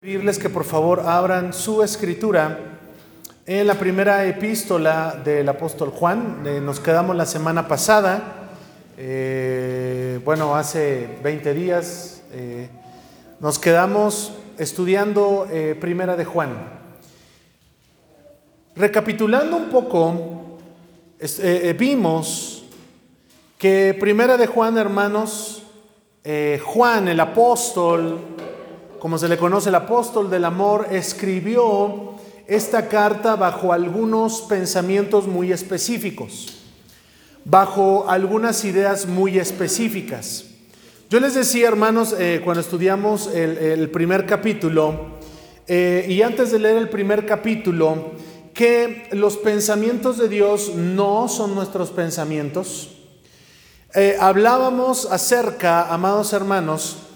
pedirles que por favor abran su escritura en la primera epístola del apóstol Juan. Eh, nos quedamos la semana pasada, eh, bueno, hace 20 días, eh, nos quedamos estudiando primera de Juan. Recapitulando un poco, vimos que primera de Juan, hermanos, Juan el apóstol, como se le conoce el apóstol del amor, escribió esta carta bajo algunos pensamientos muy específicos, bajo algunas ideas muy específicas. Yo les decía, hermanos, eh, cuando estudiamos el, primer capítulo, eh, y antes de leer el primer capítulo, que los pensamientos de Dios no son nuestros pensamientos. Eh, hablábamos acerca, amados hermanos,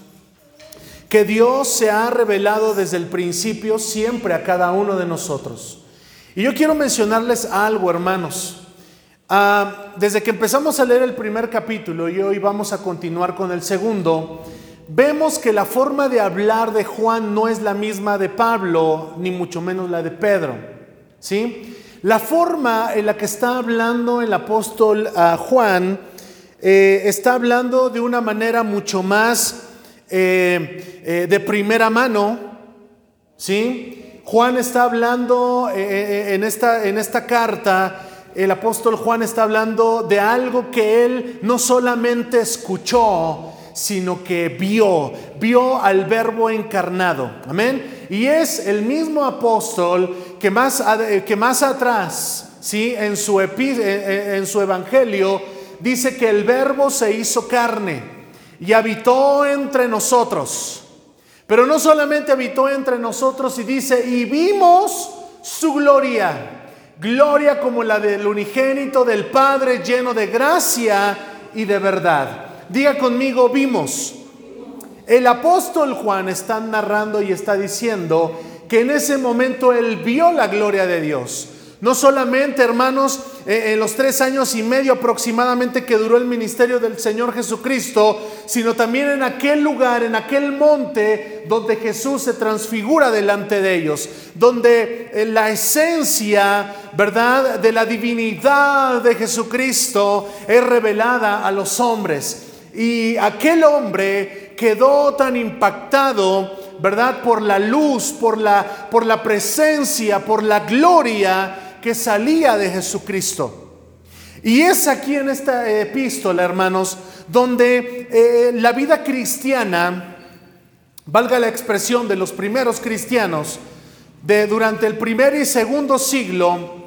que Dios se ha revelado desde el principio siempre a cada uno de nosotros. Y yo quiero mencionarles algo, hermanos. Ah, desde que empezamos a leer el primer capítulo y hoy vamos a continuar con el segundo, vemos que la forma de hablar de Juan no es la misma de Pablo, ni mucho menos la de Pedro. ¿Sí? La forma en la que está hablando el apóstol ah, Juan eh, está hablando de una manera mucho más eh, eh, de primera mano, ¿sí? Juan está hablando eh, en, esta, en esta carta, el apóstol Juan está hablando de algo que él no solamente escuchó, sino que vio, vio al verbo encarnado. Amén. Y es el mismo apóstol que más, que más atrás, ¿sí? en, su en su evangelio, dice que el verbo se hizo carne y habitó entre nosotros. Pero no solamente habitó entre nosotros y dice, y vimos su gloria, gloria como la del unigénito del Padre lleno de gracia y de verdad. Diga conmigo, vimos. El apóstol Juan está narrando y está diciendo que en ese momento él vio la gloria de Dios. No solamente, hermanos, eh, en los tres años y medio aproximadamente que duró el ministerio del Señor Jesucristo, sino también en aquel lugar, en aquel monte donde Jesús se transfigura delante de ellos, donde eh, la esencia, ¿verdad?, de la divinidad de Jesucristo es revelada a los hombres. Y aquel hombre quedó tan impactado, ¿verdad? Por la luz, por la, por la presencia, por la gloria que salía de Jesucristo. Y es aquí en esta epístola, hermanos, donde eh, la vida cristiana, valga la expresión de los primeros cristianos, de durante el primer y segundo siglo,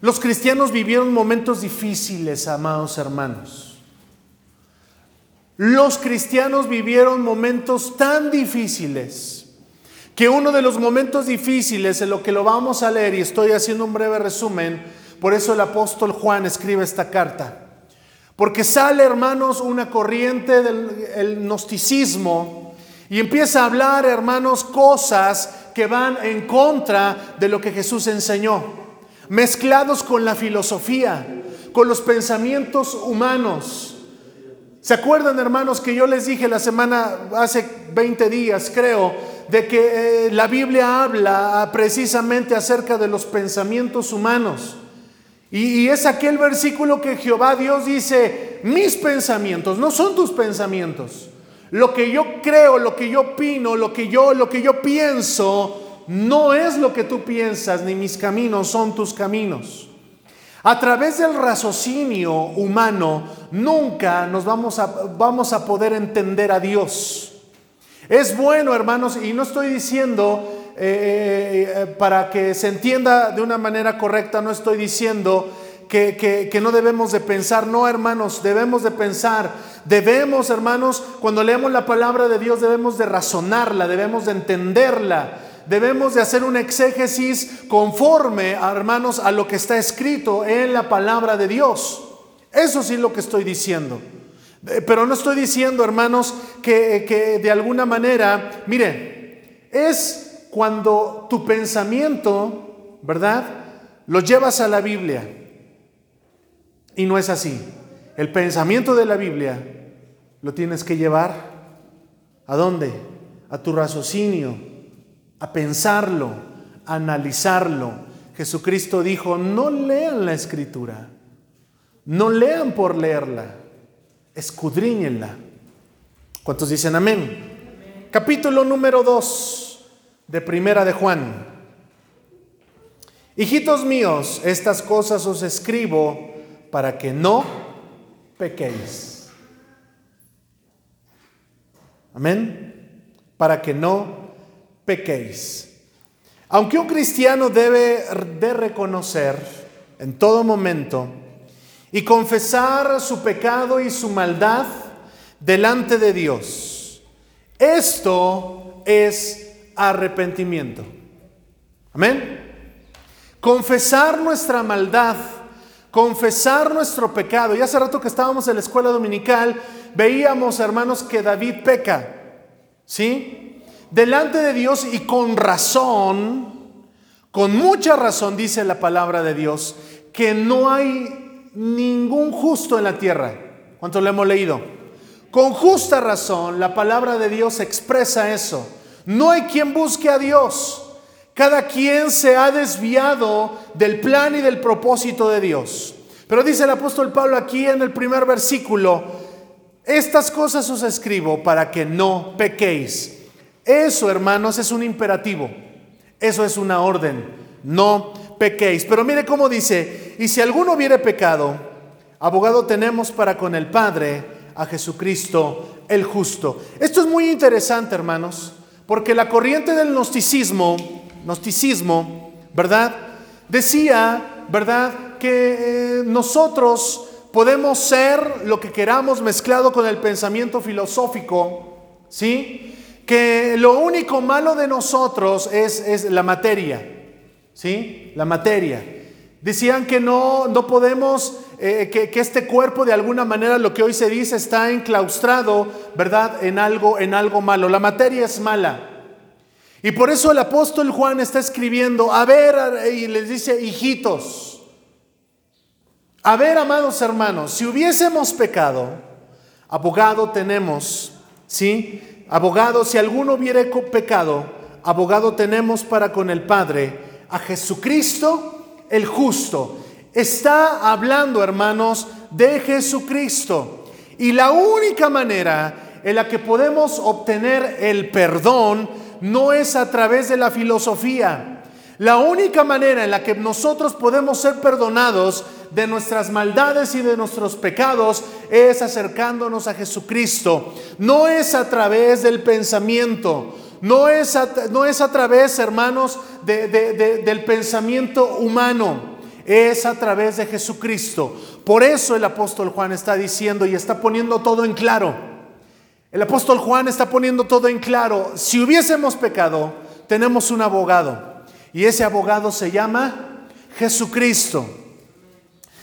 los cristianos vivieron momentos difíciles, amados hermanos. Los cristianos vivieron momentos tan difíciles que uno de los momentos difíciles en lo que lo vamos a leer, y estoy haciendo un breve resumen, por eso el apóstol Juan escribe esta carta. Porque sale, hermanos, una corriente del gnosticismo y empieza a hablar, hermanos, cosas que van en contra de lo que Jesús enseñó, mezclados con la filosofía, con los pensamientos humanos. ¿Se acuerdan, hermanos, que yo les dije la semana, hace 20 días, creo, de que eh, la Biblia habla precisamente acerca de los pensamientos humanos. Y, es aquel versículo que Jehová Dios dice, mis pensamientos, no son tus pensamientos. Lo que yo creo, lo que yo opino, lo que yo, lo que yo pienso, no es lo que tú piensas, ni mis caminos son tus caminos. A través del raciocinio humano nunca nos vamos a, vamos a poder entender a Dios. Es bueno, hermanos, y no estoy diciendo eh, eh, eh, para que se entienda de una manera correcta, no estoy diciendo que, que, no debemos de pensar, no hermanos, debemos de pensar, debemos hermanos, cuando leemos la palabra de Dios debemos de razonarla, debemos de entenderla, debemos de hacer un exégesis conforme, hermanos, a lo que está escrito en la palabra de Dios. Eso sí es lo que estoy diciendo. Eh, pero no estoy diciendo, hermanos, que, de alguna manera, mire, es cuando tu pensamiento, ¿verdad? Lo llevas a la Biblia. Y no es así. El pensamiento de la Biblia lo tienes que llevar a dónde? A tu raciocinio a pensarlo, a analizarlo. Jesucristo dijo, no lean la escritura, no lean por leerla, escudriñenla. ¿Cuántos dicen amén? Capítulo número 2 de Primera de Juan. Hijitos míos, estas cosas os escribo para que no pequéis. Amén. Para que no pequéis. Aunque un cristiano debe de reconocer en todo momento y confesar su pecado y su maldad delante de Dios, esto es arrepentimiento. Amén. Confesar nuestra maldad, confesar nuestro pecado. Y hace rato que estábamos en la escuela dominical, veíamos, hermanos, que David peca. ¿Sí? Delante de Dios y con razón, con mucha razón, dice la palabra de Dios, que no hay ningún justo en la tierra. ¿Cuánto lo hemos leído? Con justa razón, la palabra de Dios expresa eso. No hay quien busque a Dios. Cada quien se ha desviado del plan y del propósito de Dios. Pero dice el apóstol Pablo aquí en el primer versículo, estas cosas os escribo para que no pequéis. Eso, hermanos, es un imperativo. Eso es una orden. No pequéis. Pero mire cómo dice, y si alguno hubiere pecado, abogado tenemos para con el Padre a Jesucristo el justo. Esto es muy interesante, hermanos, porque la corriente del gnosticismo gnosticismo, ¿verdad? Decía, ¿verdad? Que eh, nosotros podemos ser lo que queramos mezclado con el pensamiento filosófico, ¿sí? Que lo único malo de nosotros es, es la materia, ¿sí? La materia. Decían que no, no podemos, eh, que, que, este cuerpo de alguna manera, lo que hoy se dice, está enclaustrado, ¿verdad? En algo, en algo malo. La materia es mala. Y por eso el apóstol Juan está escribiendo, a ver, y les dice, hijitos, a ver, amados hermanos, si hubiésemos pecado, abogado tenemos, ¿sí? Abogado, si alguno hubiera pecado, abogado tenemos para con el Padre, a Jesucristo el justo. Está hablando, hermanos, de Jesucristo. Y la única manera en la que podemos obtener el perdón no es a través de la filosofía. La única manera en la que nosotros podemos ser perdonados de nuestras maldades y de nuestros pecados es acercándonos a Jesucristo. No es a través del pensamiento, no es a, no es a través, hermanos, del pensamiento humano, es a través de Jesucristo. Por eso el apóstol Juan está diciendo y está poniendo todo en claro. El apóstol Juan está poniendo todo en claro. Si hubiésemos pecado, tenemos un abogado. Y ese abogado se llama Jesucristo.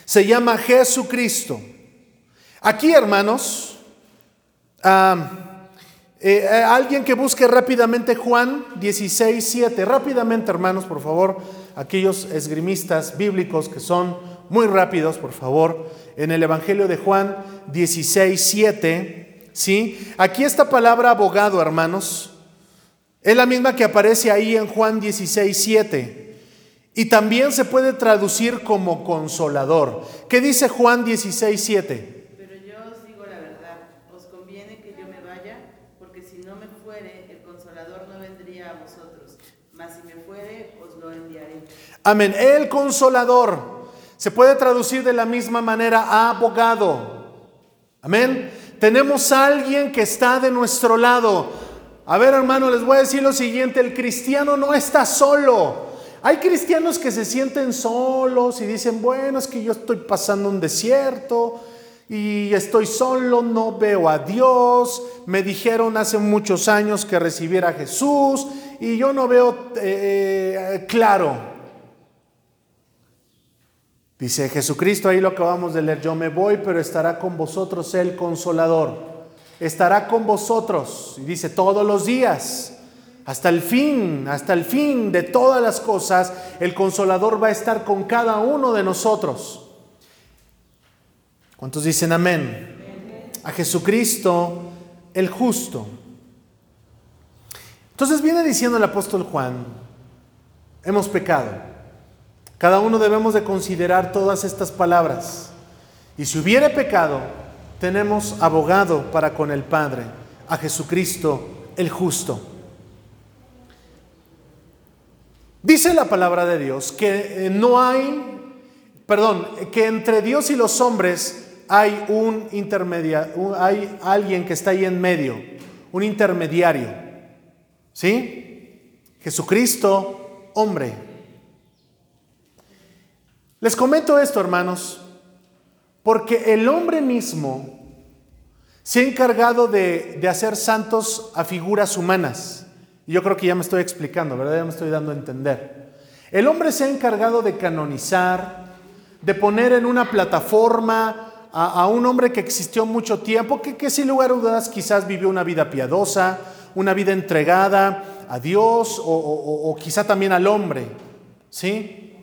Se llama Jesucristo. Aquí, hermanos, eh, eh, alguien que busque rápidamente Juan 16, 7. Rápidamente, hermanos, por favor, aquellos esgrimistas bíblicos que son muy rápidos, por favor, en el Evangelio de Juan 16, 7. ¿Sí? Aquí esta palabra abogado, hermanos, es la misma que aparece ahí en Juan 16, 7. Y también se puede traducir como consolador. ¿Qué dice Juan 16, 7? Pero yo os digo la verdad, os conviene que yo me vaya, porque si no me fuere, el consolador no vendría a vosotros, mas si me fuere, os lo enviaré. Amén. El consolador se puede traducir de la misma manera abogado. Amén tenemos a alguien que está de nuestro lado. A ver, hermano, les voy a decir lo siguiente, el cristiano no está solo. Hay cristianos que se sienten solos y dicen, bueno, es que yo estoy pasando un desierto y estoy solo, no veo a Dios. Me dijeron hace muchos años que recibiera a Jesús y yo no veo eh, eh, claro. Dice Jesucristo, ahí lo acabamos de leer, yo me voy, pero estará con vosotros el consolador. Estará con vosotros, y dice, todos los días, hasta el fin, hasta el fin de todas las cosas, el consolador va a estar con cada uno de nosotros. ¿Cuántos dicen amén? A Jesucristo el justo. Entonces viene diciendo el apóstol Juan, hemos pecado. Cada uno debemos de considerar todas estas palabras. Y si hubiere pecado, tenemos abogado para con el Padre, a Jesucristo el justo. Dice la palabra de Dios que eh, no hay, perdón, que entre Dios y los hombres hay un intermediario, hay alguien que está ahí en medio, un intermediario. ¿Sí? Jesucristo, hombre. Les comento esto, hermanos, porque el hombre mismo se ha encargado de, de hacer santos a figuras humanas. Yo creo que ya me estoy explicando, ¿verdad? Ya me estoy dando a entender. El hombre se ha encargado de canonizar, de poner en una plataforma a, un hombre que existió mucho tiempo, que, sin lugar a dudas quizás vivió una vida piadosa, una vida entregada a Dios o, quizá también al hombre. ¿Sí?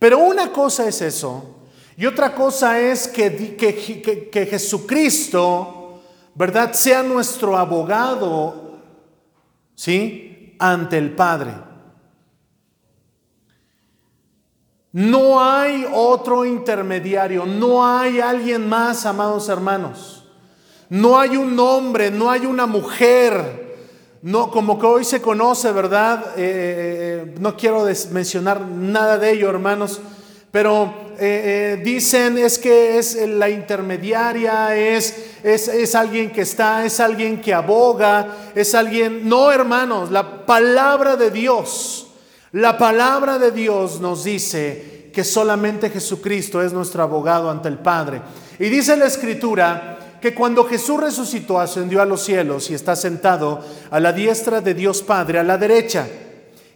Pero una cosa es eso y otra cosa es que, que, que Jesucristo, ¿verdad?, sea nuestro abogado ¿sí? Ante el Padre. No hay otro intermediario, no hay alguien más, amados hermanos. No hay un hombre, no hay una mujer, no como que hoy se conoce, ¿verdad? Eh, eh, eh, no quiero mencionar nada de ello, hermanos, pero eh, eh, dicen es que es la intermediaria, es, es, es alguien que está, es alguien que aboga, es alguien... No, hermanos, la palabra de Dios, la palabra de Dios nos dice que solamente Jesucristo es nuestro abogado ante el Padre. Y dice la Escritura que cuando Jesús resucitó, ascendió a los cielos y está sentado a la diestra de Dios Padre, a la derecha,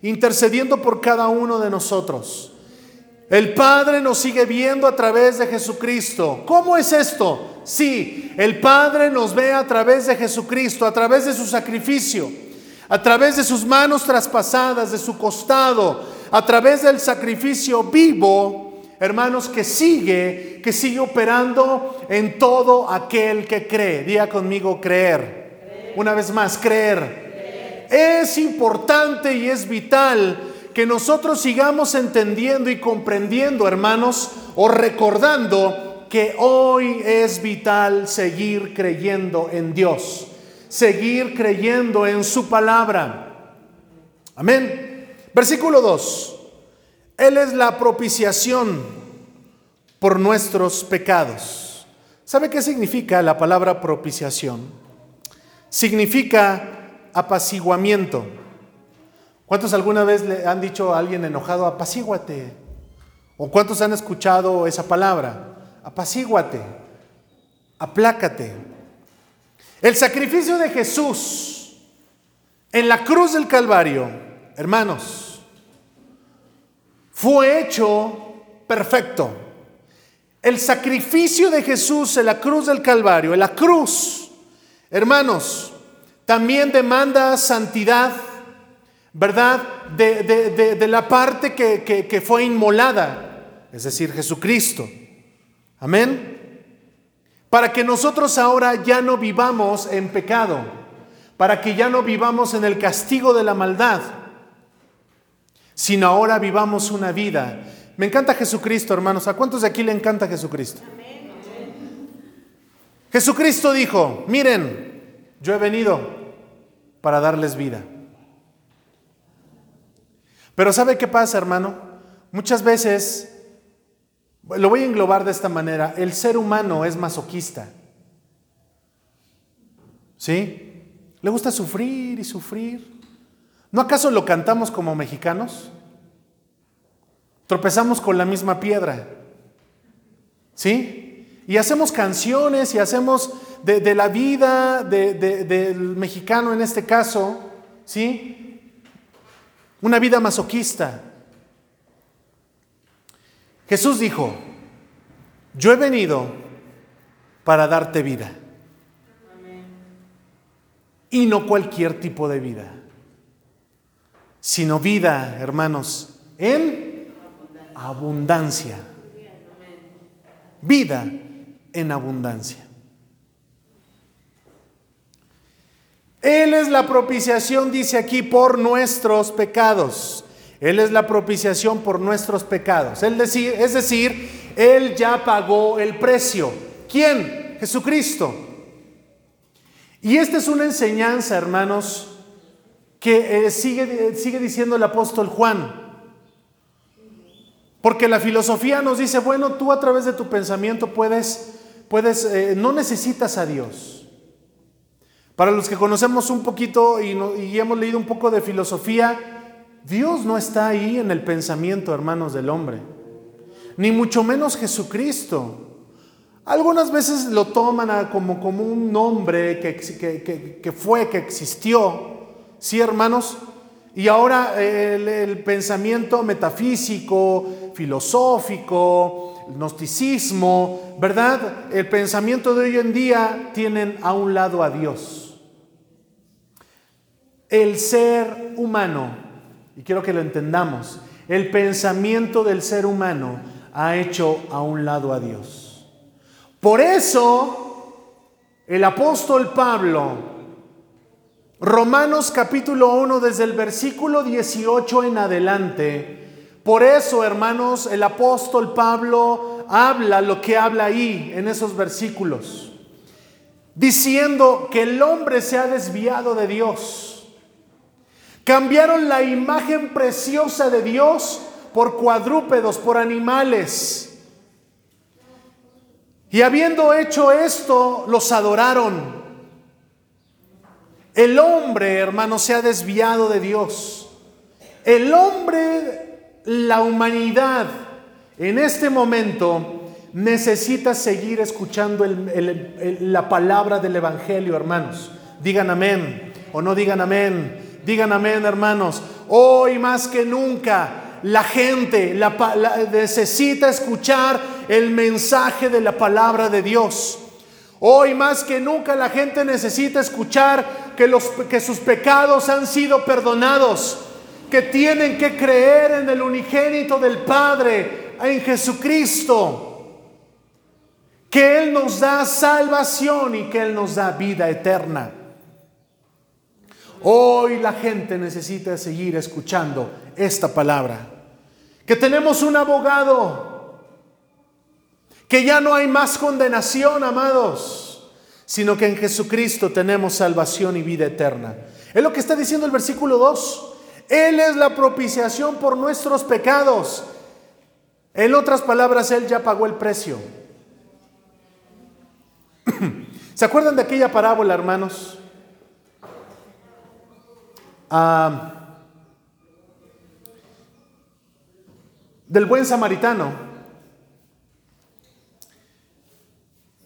intercediendo por cada uno de nosotros. El Padre nos sigue viendo a través de Jesucristo. ¿Cómo es esto? Sí, el Padre nos ve a través de Jesucristo, a través de su sacrificio, a través de sus manos traspasadas, de su costado, a través del sacrificio vivo, hermanos, que sigue, que sigue operando en todo aquel que cree. Diga conmigo creer. Una vez más, creer. Es importante y es vital que nosotros sigamos entendiendo y comprendiendo, hermanos, o recordando que hoy es vital seguir creyendo en Dios, seguir creyendo en su palabra. Amén. Versículo 2. Él es la propiciación por nuestros pecados. ¿Sabe qué significa la palabra propiciación? Significa apaciguamiento. ¿Cuántos alguna vez le han dicho a alguien enojado, apacíguate? ¿O cuántos han escuchado esa palabra? Apacíguate, aplácate. El sacrificio de Jesús en la cruz del Calvario, hermanos, fue hecho perfecto. El sacrificio de Jesús en la cruz del Calvario, en la cruz, hermanos, también demanda santidad ¿verdad? De, la parte que, que fue inmolada, es decir, Jesucristo. Amén. Para que nosotros ahora ya no vivamos en pecado, para que ya no vivamos en el castigo de la maldad, sino ahora vivamos una vida. Me encanta Jesucristo, hermanos. ¿A cuántos de aquí le encanta Jesucristo? Jesucristo dijo, miren, yo he venido para darles vida. Pero ¿sabe qué pasa, hermano? Muchas veces, lo voy a englobar de esta manera, el ser humano es masoquista. ¿Sí? Le gusta sufrir y sufrir. ¿No acaso lo cantamos como mexicanos? Tropezamos con la misma piedra. ¿Sí? Y hacemos canciones y hacemos de, la vida del mexicano en este caso, ¿sí? Una vida masoquista. Jesús dijo, yo he venido para darte vida. Y no cualquier tipo de vida, sino vida, hermanos, en abundancia. Vida en abundancia. Él es la propiciación, dice aquí, por nuestros pecados. Él es la propiciación por nuestros pecados. Él es decir, Él ya pagó el precio. ¿Quién? Jesucristo. Y esta es una enseñanza, hermanos, que eh, sigue, sigue diciendo el apóstol Juan. Porque la filosofía nos dice, bueno, tú a través de tu pensamiento puedes, puedes, eh, no necesitas a Dios. Para los que conocemos un poquito y, hemos leído un poco de filosofía, Dios no está ahí en el pensamiento, hermanos, del hombre. Ni mucho menos Jesucristo. Algunas veces lo toman como, un nombre que fue, que existió. Sí, hermanos. Y ahora el, pensamiento metafísico, filosófico, el gnosticismo, ¿verdad? El pensamiento de hoy en día tienen a un lado a Dios. El ser humano, y quiero que lo entendamos, el pensamiento del ser humano ha hecho a un lado a Dios. Por eso el apóstol Pablo Romanos capítulo 1 desde el versículo 18 en adelante. Por eso, hermanos, el apóstol Pablo habla lo que habla ahí en esos versículos, diciendo que el hombre se ha desviado de Dios. Cambiaron la imagen preciosa de Dios por cuadrúpedos, por animales. Y habiendo hecho esto, los adoraron el hombre, hermano, se ha desviado de Dios. El hombre, la humanidad, en este momento necesita seguir escuchando la palabra del Evangelio, hermanos. Digan amén o no digan amén. Digan amén, hermanos. Hoy más que nunca la gente necesita escuchar el mensaje de la palabra de Dios. Hoy más que nunca la gente necesita escuchar que, los, que sus pecados han sido perdonados, que tienen que creer en el unigénito del Padre, en Jesucristo, que Él nos da salvación y que Él nos da vida eterna. Hoy la gente necesita seguir escuchando esta palabra, que tenemos un abogado que ya no hay más condenación, amados, sino que en Jesucristo tenemos salvación y vida eterna. Es lo que está diciendo el versículo 2. Él es la propiciación por nuestros pecados. En otras palabras, Él ya pagó el precio. ¿Se acuerdan de aquella parábola, hermanos? Ah, del buen samaritano.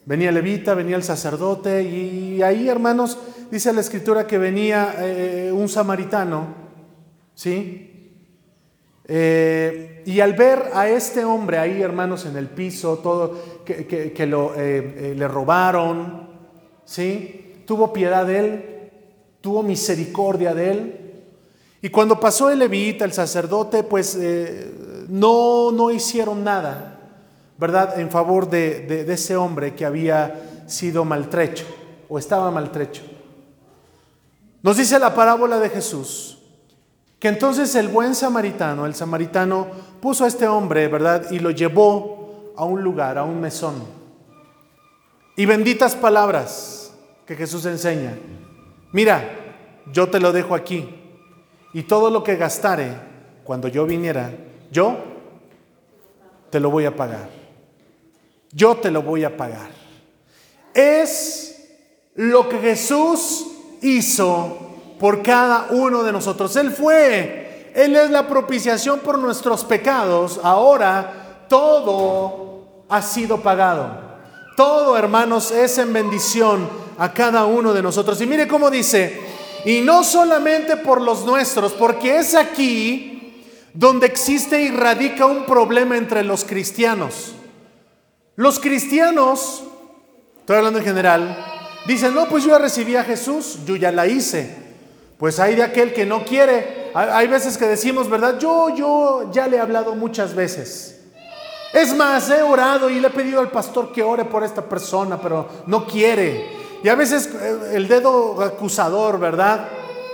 Venía levita, venía el sacerdote y ahí, hermanos, dice la escritura que venía eh, un samaritano, ¿sí? Eh, y al ver a este hombre ahí, hermanos, en el piso, todo, que, lo, eh, le robaron, ¿sí? Tuvo piedad de él, tuvo misericordia de él. Y cuando pasó el levita, el sacerdote, pues no, no hicieron nada. ¿verdad?, en favor de, ese hombre que había sido maltrecho o estaba maltrecho. Nos dice la parábola de Jesús que entonces el buen samaritano, el samaritano, puso a este hombre, ¿verdad? Y lo llevó a un lugar, a un mesón. Y benditas palabras que Jesús enseña. Mira, yo te lo dejo aquí. Y todo lo que gastare cuando yo viniera, yo te lo voy a pagar yo te lo voy a pagar. Es lo que Jesús hizo por cada uno de nosotros. Él fue, Él es la propiciación por nuestros pecados. Ahora todo ha sido pagado. Todo, hermanos, es en bendición a cada uno de nosotros. Y mire cómo dice, y no solamente por los nuestros, porque es aquí donde existe y radica un problema entre los cristianos. Los cristianos, estoy hablando en general, dicen, no, pues yo ya recibí a Jesús, yo ya la hice. Pues hay de aquel que no quiere. Hay veces que decimos, ¿verdad? Yo, yo ya le he hablado muchas veces. Es más, he orado y le he pedido al pastor que ore por esta persona, pero no quiere. Y a veces eh, el dedo acusador, ¿verdad?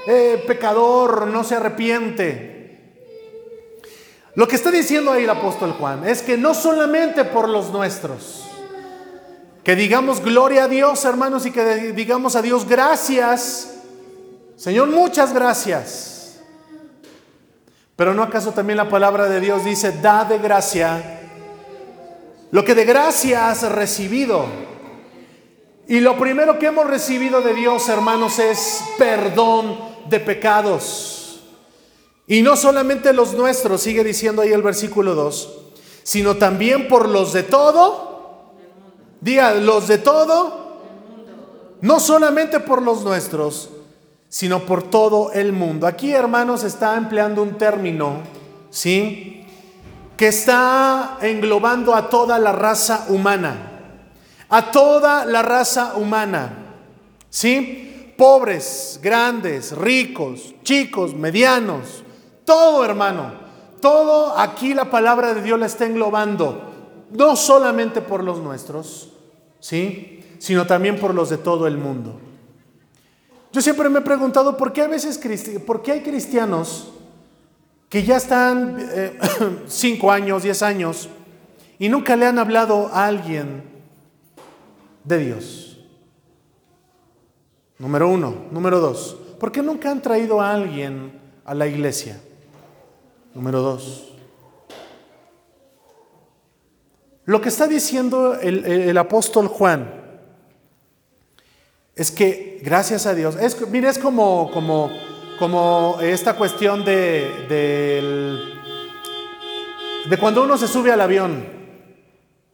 Eh, pecador, no se arrepiente. Lo que está diciendo ahí el apóstol Juan es que no solamente por los nuestros, que digamos gloria a Dios, hermanos, y que digamos a Dios gracias. Señor, muchas gracias. Pero no acaso también la palabra de Dios dice, da de gracia lo que de gracia has recibido. Y lo primero que hemos recibido de Dios, hermanos, es perdón de pecados. Y no solamente los nuestros, sigue diciendo ahí el versículo 2, sino también por los de todo. Diga, los de todo. No solamente por los nuestros, sino por todo el mundo. Aquí, hermanos, está empleando un término, ¿sí? Que está englobando a toda la raza humana, a toda la raza humana, ¿sí? Pobres, grandes, ricos, chicos, medianos, todo hermano, todo aquí la palabra de Dios la está englobando, no solamente por los nuestros, ¿sí? Sino también por los de todo el mundo. Yo siempre me he preguntado por qué a veces, por qué hay cristianos que ya están eh, cinco años, diez años, y nunca le han hablado a alguien de Dios. Número uno. Número dos. ¿Por qué nunca han traído a alguien a la iglesia? Número dos. Lo que está diciendo el, apóstol Juan es que, gracias a Dios, es, mire, es como, como como esta cuestión de, de, cuando uno se sube al avión.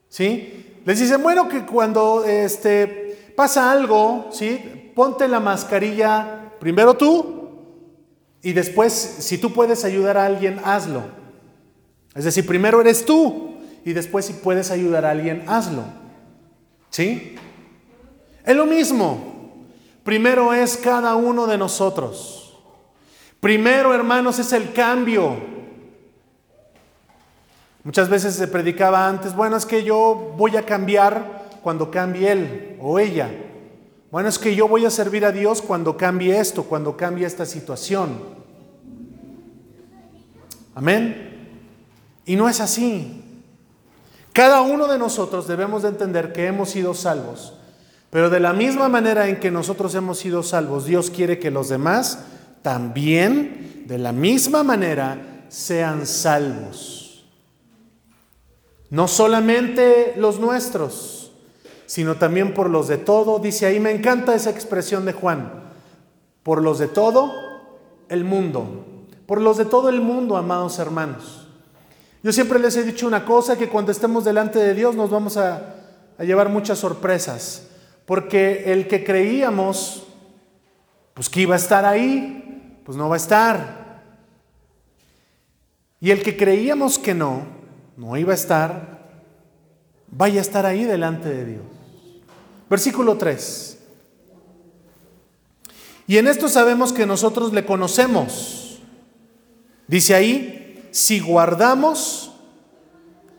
¿Sí? Les dicen, bueno, que cuando este, pasa algo, ¿sí? Ponte la mascarilla primero tú y después, si tú puedes ayudar a alguien, hazlo. Es decir, primero eres tú y después si puedes ayudar a alguien, hazlo. ¿Sí? Es lo mismo. Primero es cada uno de nosotros. Primero, hermanos, es el cambio. Muchas veces se predicaba antes, bueno, es que yo voy a cambiar cuando cambie él o ella. Bueno, es que yo voy a servir a Dios cuando cambie esto, cuando cambie esta situación. Amén. Y no es así. Cada uno de nosotros debemos de entender que hemos sido salvos. Pero de la misma manera en que nosotros hemos sido salvos, Dios quiere que los demás también de la misma manera sean salvos. No solamente los nuestros, sino también por los de todo. Dice ahí, me encanta esa expresión de Juan, por los de todo el mundo, por los de todo el mundo, amados hermanos. Yo siempre les he dicho una cosa, que cuando estemos delante de Dios nos vamos a, llevar muchas sorpresas, porque el que creíamos, pues que iba a estar ahí, pues no va a estar. Y el que creíamos que no, no iba a estar, vaya a estar ahí delante de Dios. Versículo 3. Y en esto sabemos que nosotros le conocemos. Dice ahí, si guardamos,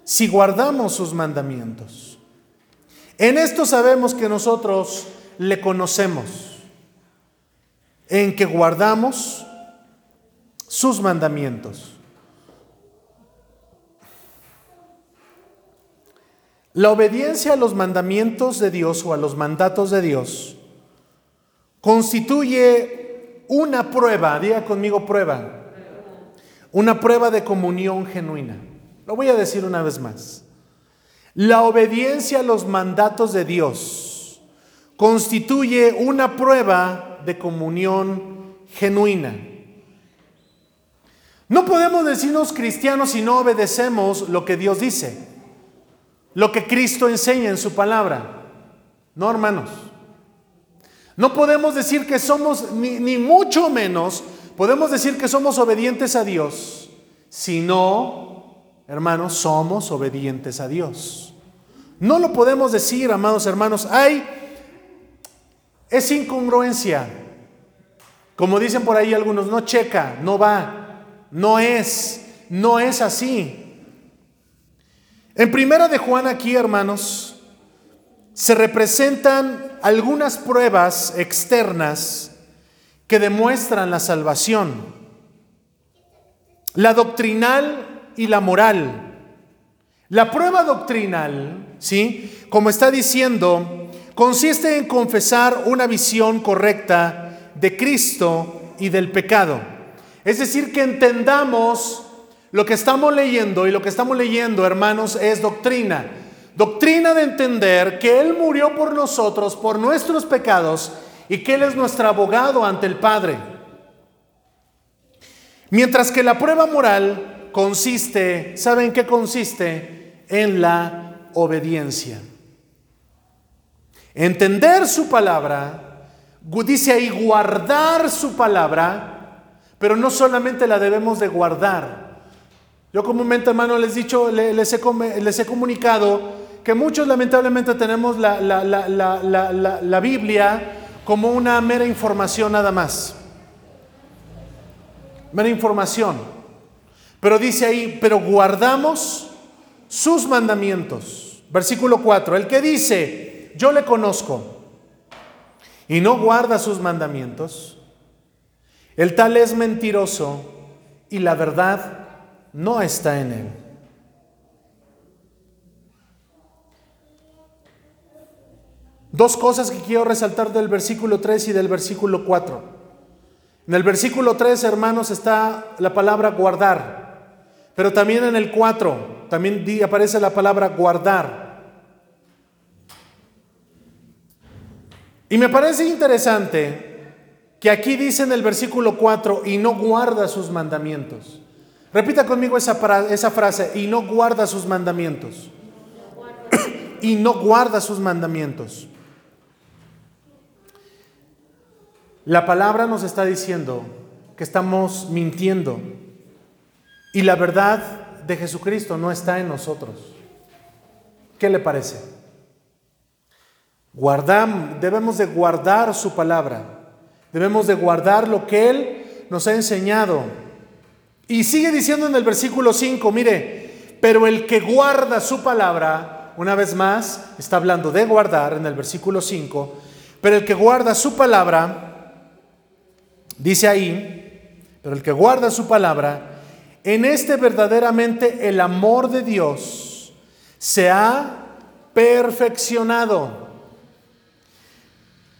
si guardamos sus mandamientos. En esto sabemos que nosotros le conocemos en que guardamos sus mandamientos. La obediencia a los mandamientos de Dios o a los mandatos de Dios constituye una prueba, diga conmigo prueba, una prueba de comunión genuina. Lo voy a decir una vez más. La obediencia a los mandatos de Dios constituye una prueba de comunión genuina. No podemos decirnos cristianos si no obedecemos lo que Dios dice, lo que Cristo enseña en su palabra. No, hermanos. No podemos decir que somos, ni, ni mucho menos, podemos decir que somos obedientes a Dios, si no, hermanos, somos obedientes a Dios. No lo podemos decir, amados hermanos. Hay es incongruencia. Como dicen por ahí algunos, no checa, no va, no es, no es así. En primera de Juan aquí, hermanos, se representan algunas pruebas externas que demuestran la salvación. La doctrinal y la moral. La prueba doctrinal, ¿sí? Como está diciendo, consiste en confesar una visión correcta de Cristo y del pecado. Es decir, que entendamos lo que estamos leyendo y lo que estamos leyendo, hermanos, es doctrina. Doctrina de entender que Él murió por nosotros, por nuestros pecados, y que Él es nuestro abogado ante el Padre. Mientras que la prueba moral consiste, ¿saben qué consiste? En la obediencia. Entender su palabra, dice ahí guardar su palabra, pero no solamente la debemos de guardar. Yo comúnmente, hermano, les, dicho, les, he, les he comunicado que muchos lamentablemente tenemos la, la, Biblia como una mera información nada más. Mera información. Pero dice ahí, pero guardamos sus mandamientos. Versículo 4, el que dice, yo le conozco y no guarda sus mandamientos, el tal es mentiroso y la verdad no está en él. Dos cosas que quiero resaltar del versículo 3 y del versículo 4. En el versículo 3, hermanos, está la palabra guardar, pero también en el 4 también aparece la palabra guardar. Y me parece interesante que aquí dice en el versículo 4, y no guarda sus mandamientos. Repita conmigo esa, esa frase, y no guarda sus mandamientos. y no guarda sus mandamientos. La palabra nos está diciendo que estamos mintiendo y la verdad de Jesucristo no está en nosotros. ¿Qué le parece? Guardam, debemos de guardar su palabra. Debemos de guardar lo que Él nos ha enseñado. Y sigue diciendo en el versículo 5, mire, pero el que guarda su palabra, una vez más, está hablando de guardar en el versículo 5, pero el que guarda su palabra, Dice ahí, pero el que guarda su palabra, en este verdaderamente el amor de Dios se ha perfeccionado.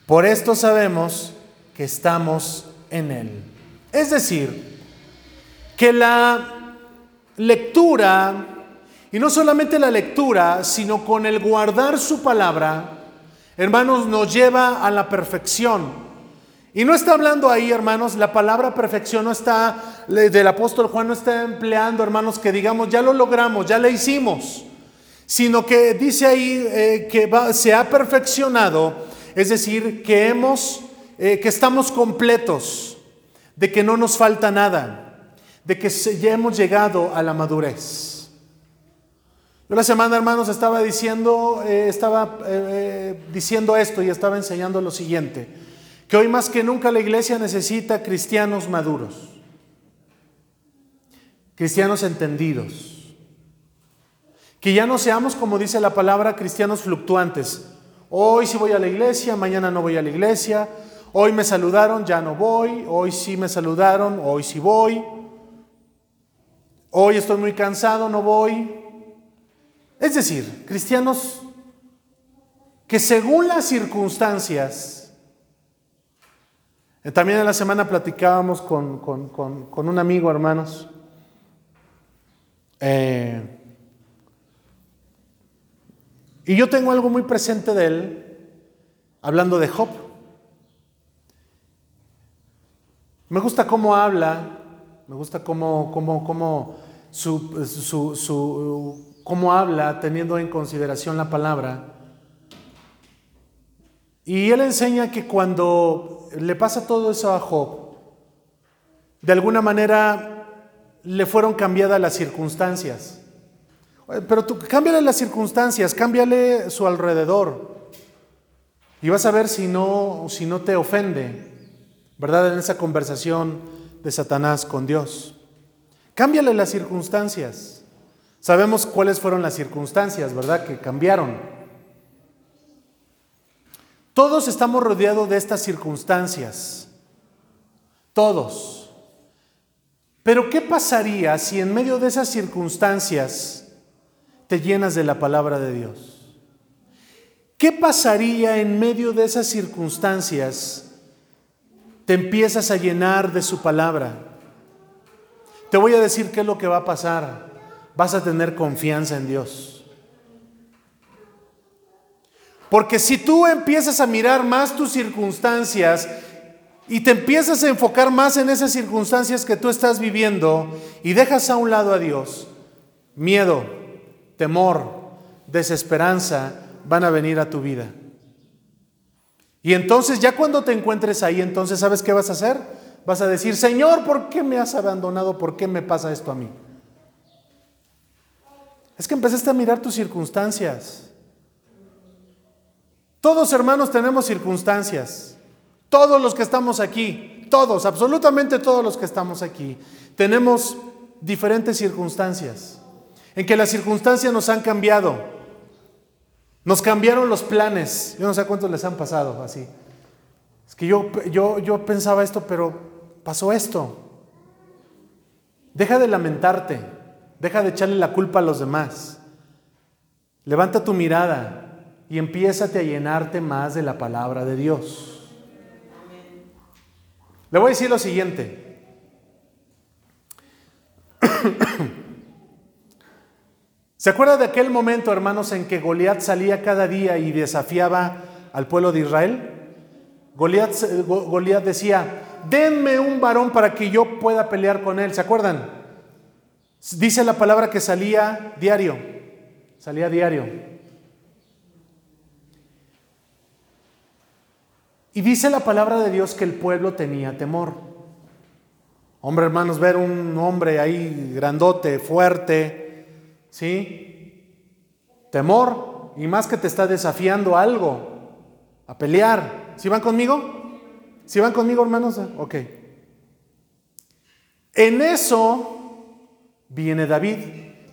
Por esto sabemos que estamos en Él. Es decir, que la lectura, y no solamente la lectura, sino con el guardar su palabra, hermanos, nos lleva a la perfección. Y no está hablando ahí, hermanos, la palabra perfección no está, del apóstol Juan no está empleando, hermanos, que digamos, ya lo logramos, ya le hicimos, sino que dice ahí eh, que se ha perfeccionado, es decir, que hemos, eh, que estamos completos, de que no nos falta nada, de que ya hemos llegado a la madurez. Yo la semana, hermanos, estaba diciendo, eh, estaba diciendo esto y estaba enseñando lo siguiente que hoy más que nunca la iglesia necesita cristianos maduros, cristianos entendidos, que ya no seamos, como dice la palabra, cristianos fluctuantes. Hoy sí voy a la iglesia, mañana no voy a la iglesia, hoy me saludaron, ya no voy, hoy sí me saludaron, hoy sí voy, hoy estoy muy cansado, no voy. Es decir, cristianos que según las circunstancias, eh, también en la semana platicábamos con, un amigo, hermanos. Eh, y yo tengo algo muy presente de él, hablando de Job. Me gusta cómo habla, me gusta cómo, cómo, cómo, su, cómo habla teniendo en consideración la palabra. Y él enseña que cuando le pasa todo eso a Job, de alguna manera le fueron cambiadas las circunstancias. Pero tú cámbiale las circunstancias, cámbiale su alrededor. Y vas a ver si no, si no te ofende, ¿verdad? En esa conversación de Satanás con Dios. Cámbiale las circunstancias. Sabemos cuáles fueron las circunstancias, ¿verdad? Que cambiaron. Todos estamos rodeados de estas circunstancias. Todos. Pero ¿qué pasaría si en medio de esas circunstancias te llenas de la palabra de Dios? ¿Qué pasaría en medio de esas circunstancias? Te empiezas a llenar de su palabra. Te voy a decir qué es lo que va a pasar. Vas a tener confianza en Dios. Porque si tú empiezas a mirar más tus circunstancias y te empiezas a enfocar más en esas circunstancias que tú estás viviendo y dejas a un lado a Dios, miedo, temor, desesperanza van a venir a tu vida. Y entonces ya cuando te encuentres ahí, entonces ¿sabes qué vas a hacer? Vas a decir, Señor, ¿por qué me has abandonado? ¿Por qué me pasa esto a mí? Es que empezaste a mirar tus circunstancias. Todos hermanos tenemos circunstancias. Todos los que estamos aquí, todos, absolutamente todos los que estamos aquí, tenemos diferentes circunstancias. En que las circunstancias nos han cambiado. Nos cambiaron los planes. Yo no sé cuántos les han pasado así. Es que yo, yo, yo pensaba esto, pero pasó esto. Deja de lamentarte. Deja de echarle la culpa a los demás. Levanta tu mirada y empiézate a llenarte más de la palabra de Dios. Le voy a decir lo siguiente. ¿Se acuerda de aquel momento, hermanos, en que Goliat salía cada día y desafiaba al pueblo de Israel? Goliat, decía, denme un varón para que yo pueda pelear con él. ¿Se acuerdan? Dice la palabra que salía diario, salía diario. Y dice la palabra de Dios que el pueblo tenía temor. Hombre, hermanos, ver un hombre ahí grandote, fuerte, ¿sí? Temor, y más que te está desafiando algo, a pelear. ¿Sí van conmigo? ¿Sí van conmigo, hermanos? Ok. En eso viene David.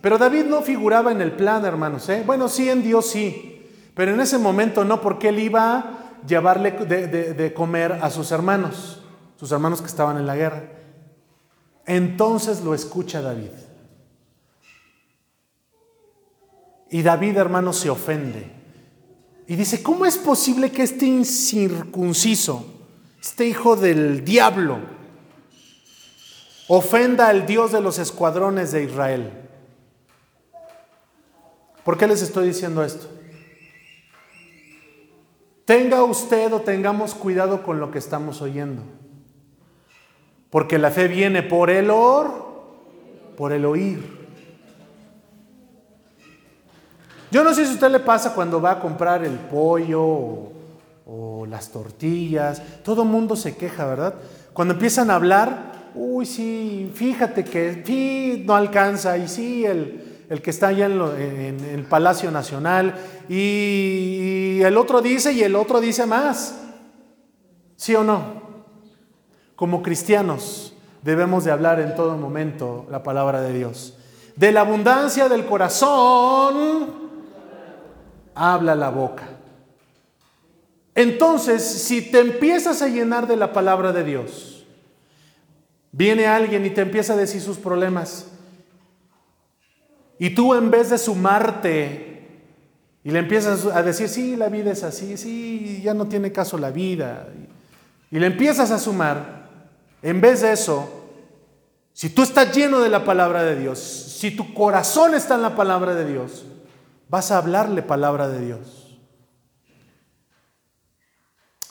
Pero David no figuraba en el plan, hermanos. ¿eh? Bueno, sí, en Dios sí. Pero en ese momento no, porque él iba llevarle de, comer a sus hermanos, sus hermanos que estaban en la guerra. Entonces lo escucha David. Y David, hermano, se ofende. Y dice, ¿cómo es posible que este incircunciso, este hijo del diablo, ofenda al Dios de los escuadrones de Israel? ¿Por qué les estoy diciendo esto? Tenga usted o tengamos cuidado con lo que estamos oyendo. Porque la fe viene por el or, por el oír. Yo no sé si a usted le pasa cuando va a comprar el pollo o, las tortillas. Todo mundo se queja, ¿verdad? Cuando empiezan a hablar, uy, sí, fíjate que sí, no alcanza. Y sí, el, el que está allá en, el Palacio Nacional, y, el otro dice y el otro dice más. ¿Sí o no? Como cristianos debemos de hablar en todo momento la palabra de Dios. De la abundancia del corazón habla la boca. Entonces, si te empiezas a llenar de la palabra de Dios, viene alguien y te empieza a decir sus problemas, y tú en vez de sumarte y le empiezas a decir, sí, la vida es así, sí, ya no tiene caso la vida, y le empiezas a sumar, en vez de eso, si tú estás lleno de la palabra de Dios, si tu corazón está en la palabra de Dios, vas a hablarle palabra de Dios.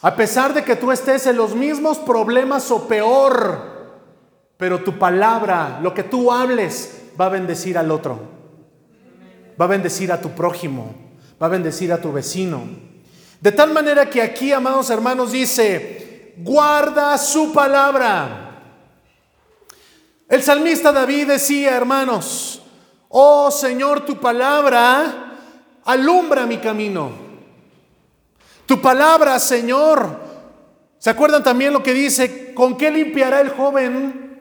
A pesar de que tú estés en los mismos problemas o peor, pero tu palabra, lo que tú hables, va a bendecir al otro va a bendecir a tu prójimo, va a bendecir a tu vecino. De tal manera que aquí, amados hermanos, dice, guarda su palabra. El salmista David decía, hermanos, oh Señor, tu palabra alumbra mi camino. Tu palabra, Señor. ¿Se acuerdan también lo que dice? ¿Con qué limpiará el joven?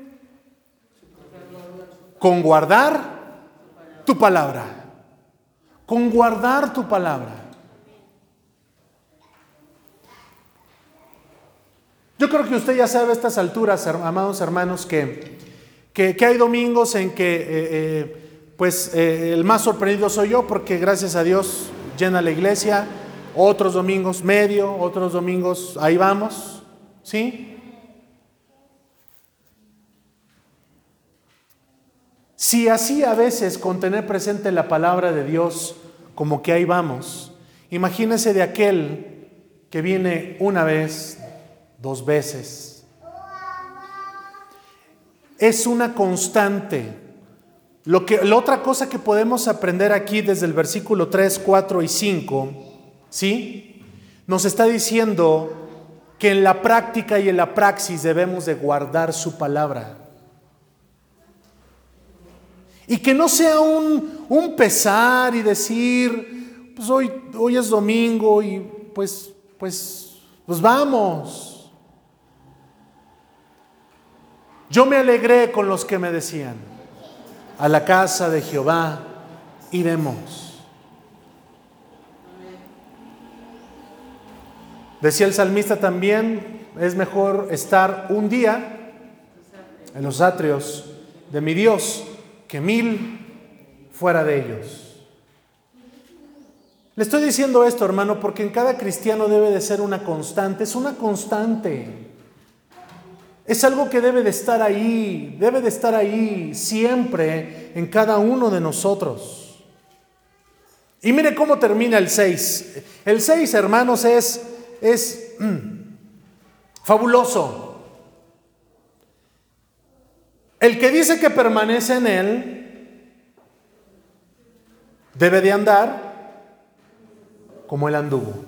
Con guardar tu palabra con guardar tu palabra. Yo creo que usted ya sabe a estas alturas, amados hermanos, que, que, hay domingos en que eh, eh, pues eh, el más sorprendido soy yo porque gracias a Dios llena la iglesia, otros domingos medio, otros domingos ahí vamos, ¿sí? Si así a veces con tener presente la palabra de Dios, como que ahí vamos, imagínese de aquel que viene una vez, dos veces. Es una constante. Lo que, la otra cosa que podemos aprender aquí desde el versículo 3, 4 y 5, ¿sí? Nos está diciendo que en la práctica y en la praxis debemos de guardar su palabra. Y que no sea un, un pesar y decir, pues hoy, hoy es domingo y pues, pues, pues vamos. Yo me alegré con los que me decían, a la casa de Jehová iremos. Decía el salmista también, es mejor estar un día en los atrios de mi Dios que mil fuera de ellos. Le estoy diciendo esto, hermano, porque en cada cristiano debe de ser una constante, es una constante. Es algo que debe de estar ahí, debe de estar ahí siempre en cada uno de nosotros. Y mire cómo termina el 6. El 6, hermanos, es, es fabuloso. El que dice que permanece en Él debe de andar como Él anduvo.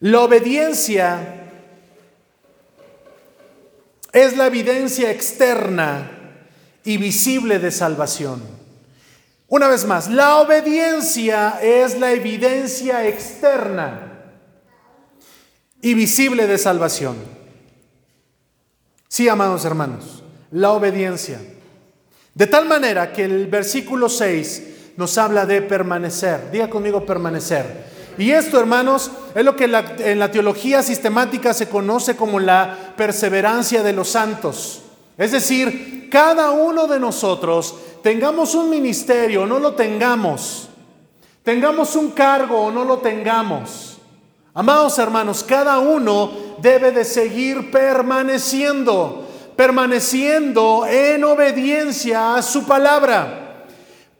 La obediencia es la evidencia externa y visible de salvación. Una vez más, la obediencia es la evidencia externa y visible de salvación. Sí, amados hermanos, la obediencia. De tal manera que el versículo 6 nos habla de permanecer. Diga conmigo permanecer. Y esto, hermanos, es lo que en la teología sistemática se conoce como la perseverancia de los santos. Es decir, cada uno de nosotros, tengamos un ministerio o no lo tengamos, tengamos un cargo o no lo tengamos, Amados hermanos, cada uno debe de seguir permaneciendo, permaneciendo en obediencia a su palabra,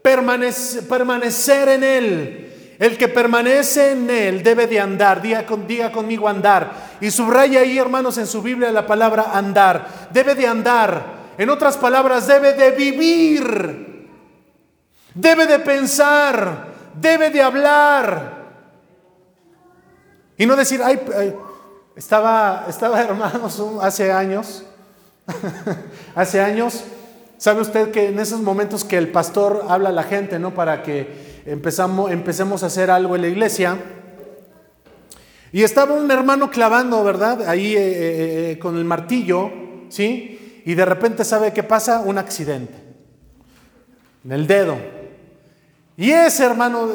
permanecer en Él. El que permanece en Él debe de andar, diga, diga conmigo andar. Y subraya ahí, hermanos, en su Biblia la palabra andar. Debe de andar. En otras palabras, debe de vivir. Debe de pensar. Debe de hablar y no decir, ay, estaba, estaba hermanos hace años, hace años, sabe usted que en esos momentos que el pastor habla a la gente, ¿no? Para que empezamos, empecemos a hacer algo en la iglesia. Y estaba un hermano clavando, ¿verdad? Ahí eh, eh, eh, con el martillo, ¿sí? Y de repente, ¿sabe qué pasa? Un accidente. En el dedo. Y ese hermano,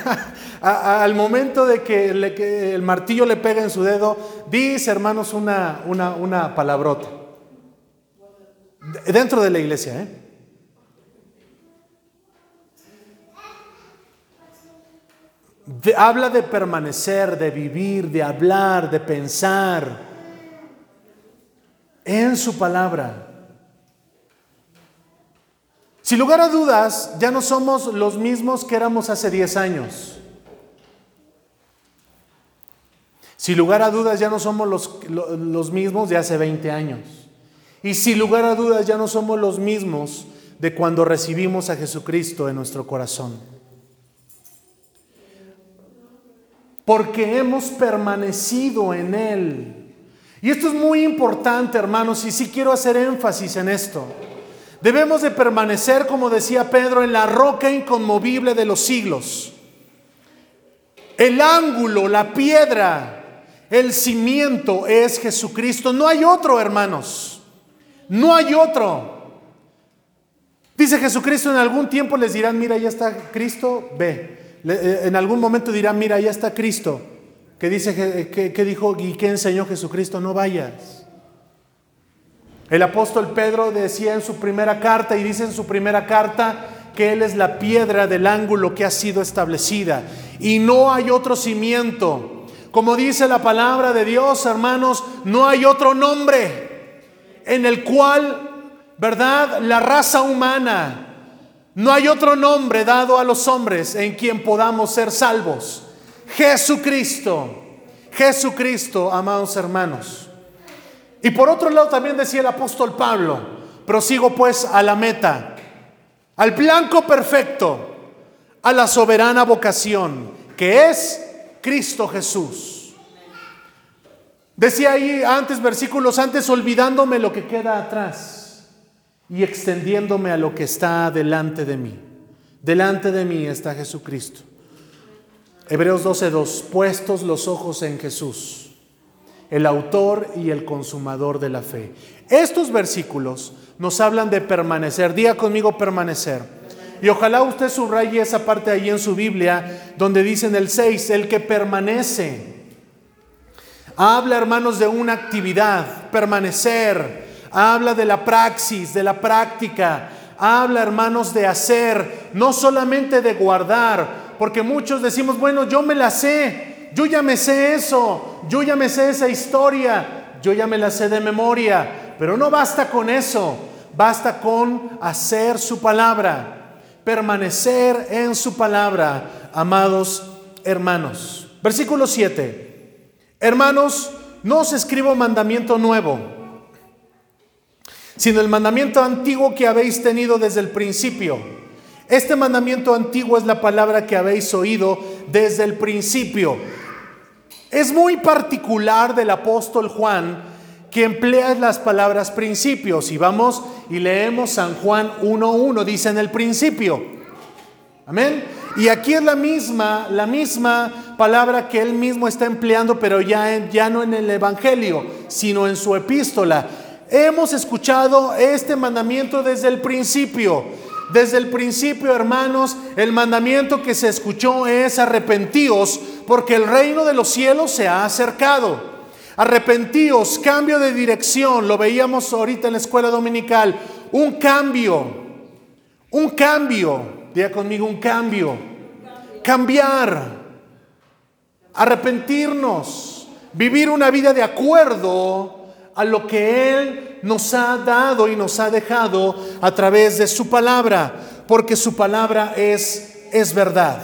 al momento de que, el martillo le pega en su dedo, dice, hermanos, una, una, palabrota. Dentro de la iglesia, ¿eh? Habla de permanecer, de vivir, de hablar, de pensar en su palabra. Sin lugar a dudas, ya no somos los mismos que éramos hace 10 años. Sin lugar a dudas, ya no somos los, los, mismos de hace 20 años. Y sin lugar a dudas, ya no somos los mismos de cuando recibimos a Jesucristo en nuestro corazón. Porque hemos permanecido en Él. Y esto es muy importante, hermanos, y sí quiero hacer énfasis en esto. Debemos de permanecer, como decía Pedro, en la roca inconmovible de los siglos. El ángulo, la piedra, el cimiento es Jesucristo. No hay otro, hermanos. No hay otro. Dice Jesucristo, en algún tiempo les dirán, mira, ya está Cristo, ve. Eh, en algún momento dirán, mira, ya está Cristo, ¿Qué, dice, qué dijo y qué enseñó Jesucristo? No vayas. El apóstol Pedro decía en su primera carta y dice en su primera carta que Él es la piedra del ángulo que ha sido establecida y no hay otro cimiento. Como dice la palabra de Dios, hermanos, no hay otro nombre en el cual, ¿verdad? La raza humana, no hay otro nombre dado a los hombres en quien podamos ser salvos. Jesucristo, Jesucristo, amados hermanos. Y por otro lado también decía el apóstol Pablo, prosigo pues a la meta, al blanco perfecto, a la soberana vocación, que es Cristo Jesús. Decía ahí antes, versículos antes, olvidándome lo que queda atrás y extendiéndome a lo que está delante de mí. Delante de mí está Jesucristo. Hebreos 12:2, puestos los ojos en Jesús el autor y el consumador de la fe. Estos versículos nos hablan de permanecer. Diga conmigo permanecer. Y ojalá usted subraye esa parte ahí en su Biblia donde dice en el 6, el que permanece. Habla, hermanos, de una actividad, permanecer. Habla de la praxis, de la práctica. Habla, hermanos, de hacer, no solamente de guardar, porque muchos decimos, bueno, yo me la sé, yo ya me sé eso, yo ya me sé esa historia, yo ya me la sé de memoria, pero no basta con eso, basta con hacer su palabra, permanecer en su palabra, amados hermanos. Versículo 7. Hermanos, no os escribo mandamiento nuevo, sino el mandamiento antiguo que habéis tenido desde el principio. Este mandamiento antiguo es la palabra que habéis oído desde el principio. Es muy particular del apóstol Juan que emplea las palabras principios. Y vamos y leemos San Juan 1.1, dice en el principio. Amén. Y aquí es la misma, la misma palabra que él mismo está empleando, pero ya, ya no en el Evangelio, sino en su epístola. Hemos escuchado este mandamiento desde el principio. Desde el principio, hermanos, el mandamiento que se escuchó es arrepentíos porque el reino de los cielos se ha acercado. Arrepentíos, cambio de dirección, lo veíamos ahorita en la escuela dominical, un cambio, un cambio, diga conmigo un cambio, cambiar, arrepentirnos, vivir una vida de acuerdo a lo que Él nos ha dado y nos ha dejado a través de su palabra, porque su palabra es, es verdad.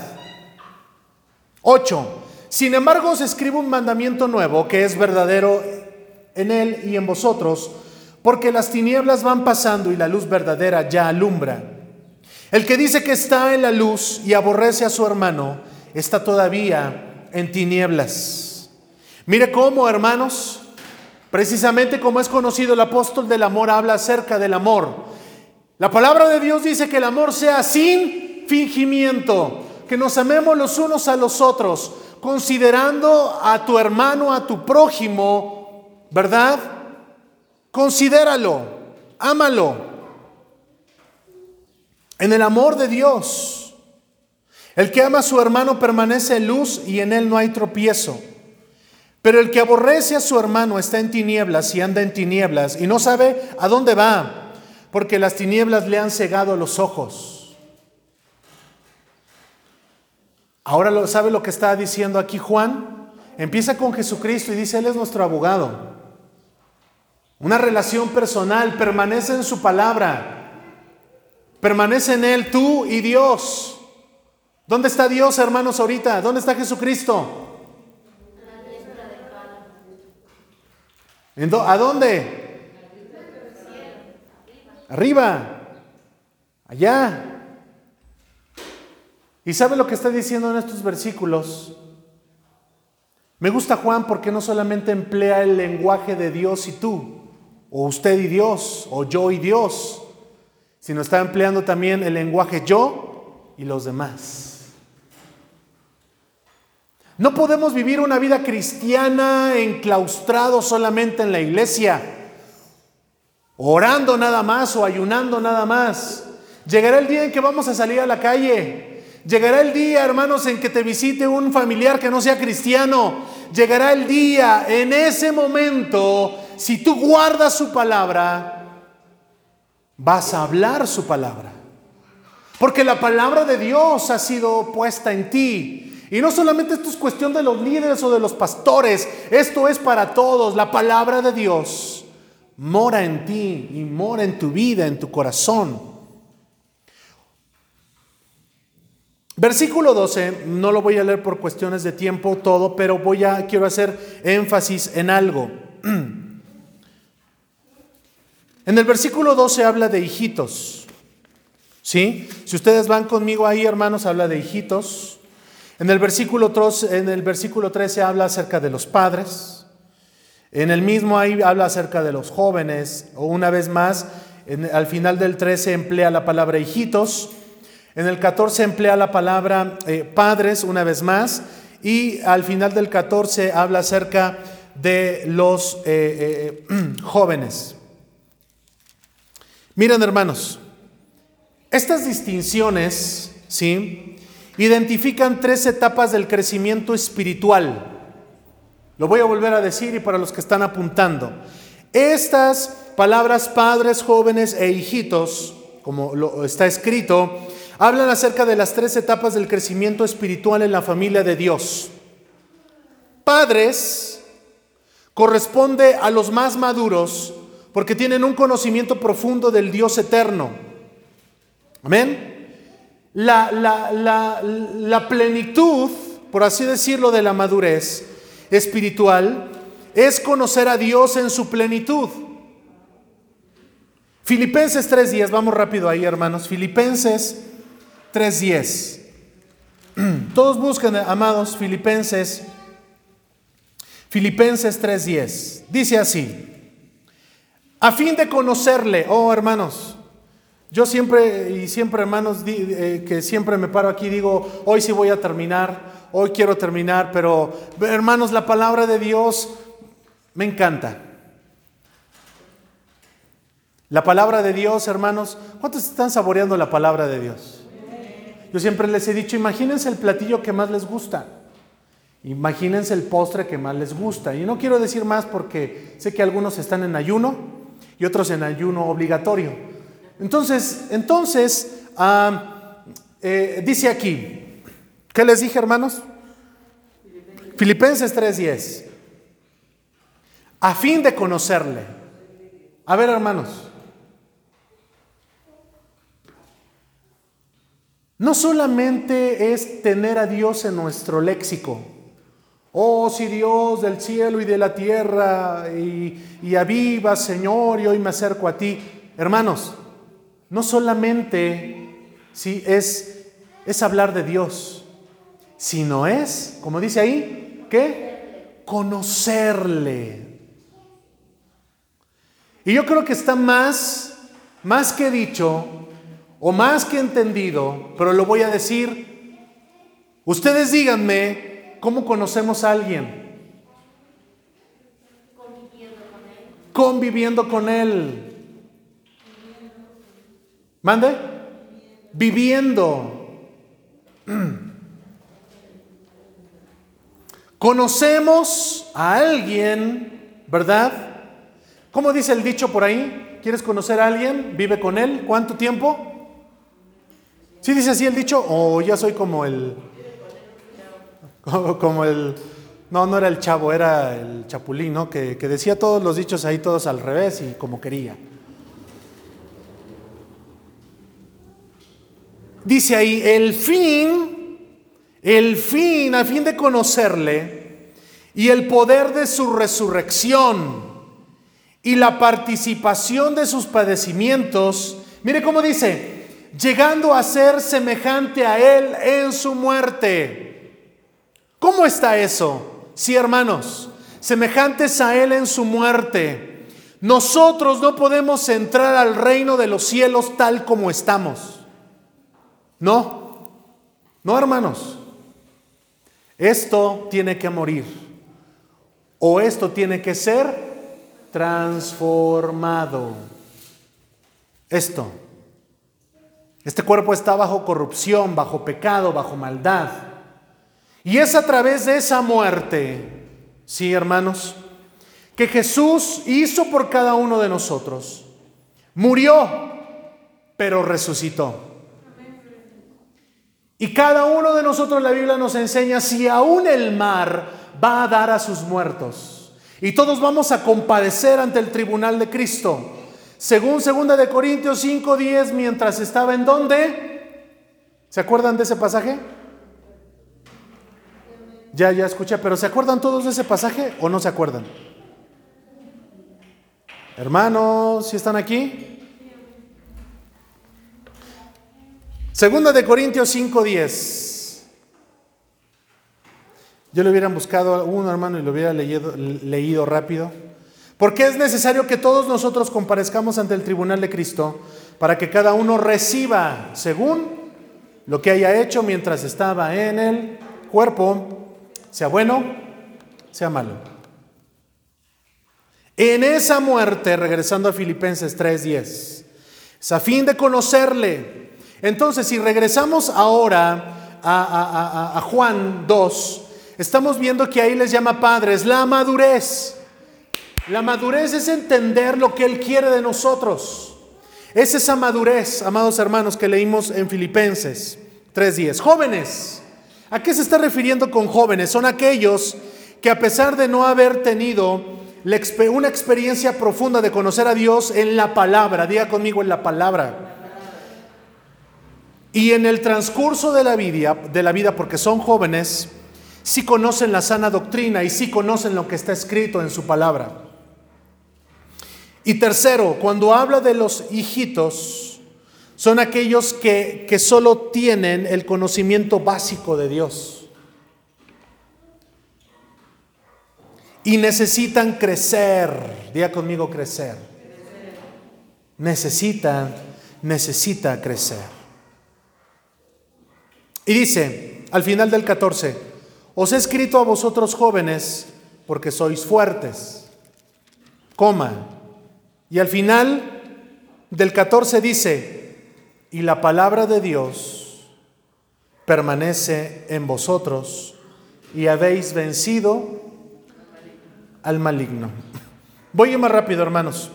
8. Sin embargo, os escribo un mandamiento nuevo que es verdadero en él y en vosotros, porque las tinieblas van pasando y la luz verdadera ya alumbra. El que dice que está en la luz y aborrece a su hermano, está todavía en tinieblas. Mire cómo, hermanos, Precisamente como es conocido el apóstol del amor, habla acerca del amor. La palabra de Dios dice que el amor sea sin fingimiento, que nos amemos los unos a los otros, considerando a tu hermano, a tu prójimo, ¿verdad? Considéralo, ámalo. En el amor de Dios, el que ama a su hermano permanece en luz y en él no hay tropiezo. Pero el que aborrece a su hermano está en tinieblas y anda en tinieblas y no sabe a dónde va, porque las tinieblas le han cegado los ojos. Ahora lo, sabe lo que está diciendo aquí Juan. Empieza con Jesucristo y dice, Él es nuestro abogado. Una relación personal, permanece en su palabra. Permanece en Él tú y Dios. ¿Dónde está Dios, hermanos, ahorita? ¿Dónde está Jesucristo? ¿A dónde? Arriba. Allá. ¿Y sabe lo que está diciendo en estos versículos? Me gusta Juan porque no solamente emplea el lenguaje de Dios y tú, o usted y Dios, o yo y Dios, sino está empleando también el lenguaje yo y los demás. No podemos vivir una vida cristiana enclaustrado solamente en la iglesia, orando nada más o ayunando nada más. Llegará el día en que vamos a salir a la calle. Llegará el día, hermanos, en que te visite un familiar que no sea cristiano. llegará el día, en ese momento, si tú guardas su palabra, vas a hablar su palabra. Porque la palabra de Dios ha sido puesta en ti. Y no solamente esto es cuestión de los líderes o de los pastores, esto es para todos. La palabra de Dios mora en ti y mora en tu vida, en tu corazón. Versículo 12, no lo voy a leer por cuestiones de tiempo todo, pero voy a quiero hacer énfasis en algo. En el versículo 12 habla de hijitos. ¿Sí? Si ustedes van conmigo ahí, hermanos, habla de hijitos. En el versículo 13, en el versículo 13 habla acerca de los padres. En el mismo ahí habla acerca de los jóvenes, o una vez más, al final del 13 emplea la palabra hijitos. En el 14 emplea la palabra eh, padres una vez más y al final del 14 habla acerca de los eh, eh, jóvenes. Miren hermanos, estas distinciones, ¿sí? Identifican tres etapas del crecimiento espiritual. Lo voy a volver a decir y para los que están apuntando. Estas palabras padres, jóvenes e hijitos, como está escrito, hablan acerca de las tres etapas del crecimiento espiritual en la familia de Dios. Padres corresponde a los más maduros porque tienen un conocimiento profundo del Dios eterno. Amén. La, la, plenitud, por así decirlo, de la madurez espiritual es conocer a Dios en su plenitud. Filipenses 3.10, vamos rápido ahí hermanos. Filipenses 3.10. Todos buscan, amados, Filipenses. Filipenses 3.10. Dice así. A fin de conocerle, oh hermanos, yo siempre y siempre hermanos eh, que siempre me paro aquí digo, hoy sí voy a terminar, hoy quiero terminar, pero hermanos, la palabra de Dios me encanta. La palabra de Dios, hermanos, ¿cuántos están saboreando la palabra de Dios? Yo siempre les he dicho, imagínense el platillo que más les gusta. Imagínense el postre que más les gusta. Y no quiero decir más porque sé que algunos están en ayuno y otros en ayuno obligatorio. Entonces, entonces eh, dice aquí, ¿qué les dije hermanos? Filipenses 3:10. A fin de conocerle. A ver hermanos, no solamente es tener a Dios en nuestro léxico. Oh, si Dios del cielo y de la tierra y, y aviva, Señor, y hoy me acerco a ti. Hermanos, no solamente si es, es hablar de Dios, sino es, como dice ahí, ¿qué? Conocerle. Y yo creo que está más, más que dicho o más que entendido, pero lo voy a decir. Ustedes díganme cómo conocemos a alguien. Conviviendo con él. ¿Mande? Viviendo. Conocemos a alguien, ¿verdad? ¿Cómo dice el dicho por ahí? ¿Quieres conocer a alguien? Vive con él. ¿Cuánto tiempo? ¿Sí dice así el dicho? ¿O ya soy como el... Como el... No, no era el chavo, era el chapulín, ¿no? Que, que decía todos los dichos ahí todos al revés y como quería. Dice ahí, el fin, el fin, a fin de conocerle, y el poder de su resurrección, y la participación de sus padecimientos. Mire cómo dice, llegando a ser semejante a Él en su muerte. ¿Cómo está eso? Sí, hermanos, semejantes a Él en su muerte. Nosotros no podemos entrar al reino de los cielos tal como estamos. No, no, hermanos. Esto tiene que morir. O esto tiene que ser transformado. Esto. Este cuerpo está bajo corrupción, bajo pecado, bajo maldad. Y es a través de esa muerte Sí, hermanos, que Jesús hizo por cada uno de nosotros. Murió, pero resucitó. Y cada uno de nosotros la Biblia nos enseña si aún el mar va a dar a sus muertos. Y todos vamos a compadecer ante el tribunal de Cristo. Según 2 de Corintios 5:10, mientras estaba en dónde? ¿Se acuerdan de ese pasaje? Ya, ya escuché, pero ¿se acuerdan todos de ese pasaje o no se acuerdan? Hermanos, ¿si están aquí? Segunda de Corintios 5:10. Yo le hubieran buscado a un hermano y lo hubiera leído, leído rápido. Porque es necesario que todos nosotros comparezcamos ante el tribunal de Cristo para que cada uno reciba según lo que haya hecho mientras estaba en el cuerpo, sea bueno, sea malo. En esa muerte, regresando a Filipenses 3:10, es a fin de conocerle entonces, si regresamos ahora a, Juan 2, estamos viendo que ahí les llama padres la madurez. La madurez es entender lo que Él quiere de nosotros. Es esa madurez, amados hermanos, que leímos en Filipenses 3.10. Jóvenes, ¿a qué se está refiriendo con jóvenes? Son aquellos que a pesar de no haber tenido una experiencia profunda de conocer a Dios en la palabra, diga conmigo en la palabra, y en el transcurso de la vida, de la vida porque son jóvenes, sí conocen la sana doctrina y sí conocen lo que está escrito en su palabra. Y tercero, cuando habla de los hijitos, son aquellos que, que solo tienen el conocimiento básico de Dios. Y necesitan crecer. Diga conmigo crecer. Necesitan, necesita crecer. Y dice, al final del 14, os he escrito a vosotros jóvenes porque sois fuertes. Coma. Y al final del 14 dice, y la palabra de Dios permanece en vosotros y habéis vencido al maligno. Voy más rápido, hermanos.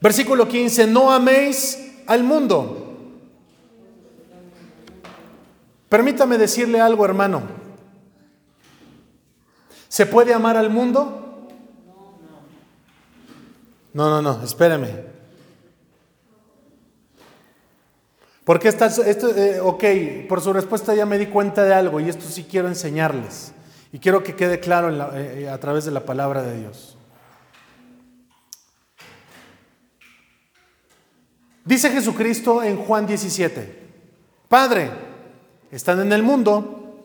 Versículo 15, no améis al mundo Permítame decirle algo, hermano. ¿Se puede amar al mundo? No, no, no, espéreme. Porque esta, esto, eh, ok, por su respuesta ya me di cuenta de algo y esto sí quiero enseñarles. Y quiero que quede claro eh, a través de la palabra de Dios. Dice Jesucristo en Juan 17, Padre, están en el mundo,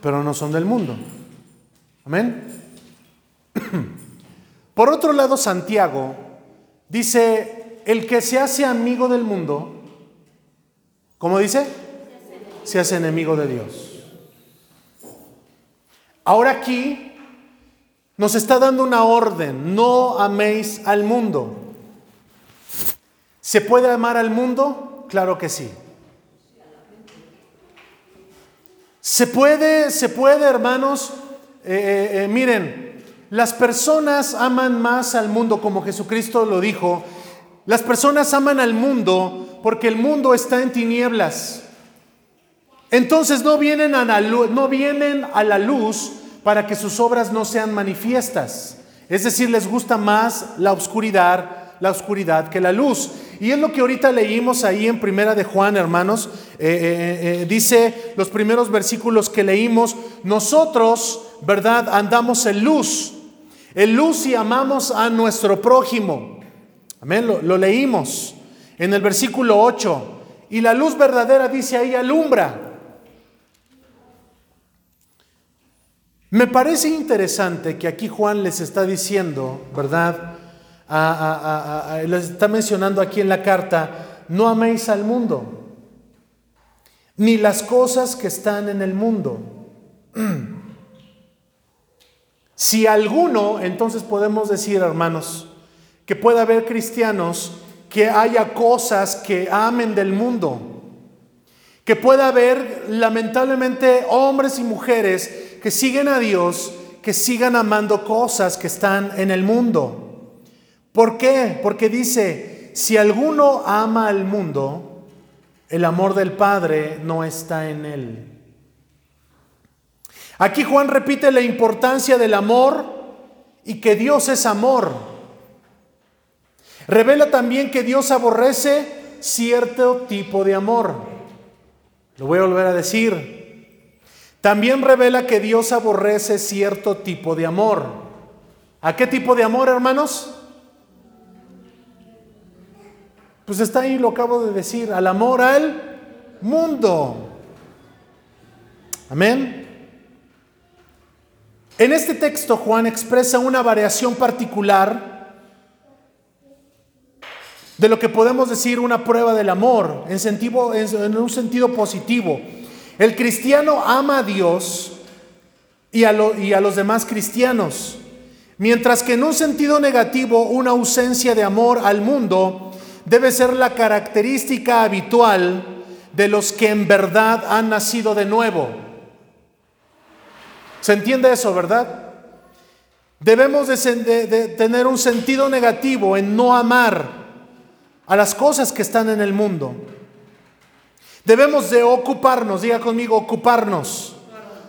pero no son del mundo. Amén. Por otro lado, Santiago dice, el que se hace amigo del mundo, ¿cómo dice? Se hace enemigo de Dios. Ahora aquí nos está dando una orden, no améis al mundo. ¿Se puede amar al mundo? Claro que sí. Se puede, se puede, hermanos, eh, eh, eh, miren, las personas aman más al mundo como Jesucristo lo dijo. Las personas aman al mundo porque el mundo está en tinieblas. Entonces no vienen a la no vienen a la luz para que sus obras no sean manifiestas. Es decir, les gusta más la oscuridad la oscuridad que la luz. Y es lo que ahorita leímos ahí en Primera de Juan, hermanos. Eh, eh, eh, dice los primeros versículos que leímos, nosotros, ¿verdad? Andamos en luz. En luz y amamos a nuestro prójimo. Amén, lo, lo leímos en el versículo 8. Y la luz verdadera dice ahí, alumbra. Me parece interesante que aquí Juan les está diciendo, ¿verdad? Les está mencionando aquí en la carta, no améis al mundo, ni las cosas que están en el mundo. Si alguno, entonces podemos decir, hermanos, que pueda haber cristianos que haya cosas que amen del mundo, que pueda haber lamentablemente hombres y mujeres que siguen a Dios, que sigan amando cosas que están en el mundo. ¿Por qué? Porque dice, si alguno ama al mundo, el amor del Padre no está en él. Aquí Juan repite la importancia del amor y que Dios es amor. Revela también que Dios aborrece cierto tipo de amor. Lo voy a volver a decir. También revela que Dios aborrece cierto tipo de amor. ¿A qué tipo de amor, hermanos? Pues está ahí, lo acabo de decir, al amor al mundo. Amén. En este texto Juan expresa una variación particular de lo que podemos decir una prueba del amor en, sentido, en un sentido positivo. El cristiano ama a Dios y a, y a los demás cristianos, mientras que en un sentido negativo una ausencia de amor al mundo debe ser la característica habitual de los que en verdad han nacido de nuevo. ¿Se entiende eso, verdad? Debemos de, tener un sentido negativo en no amar a las cosas que están en el mundo. Debemos de ocuparnos, diga conmigo, ocuparnos.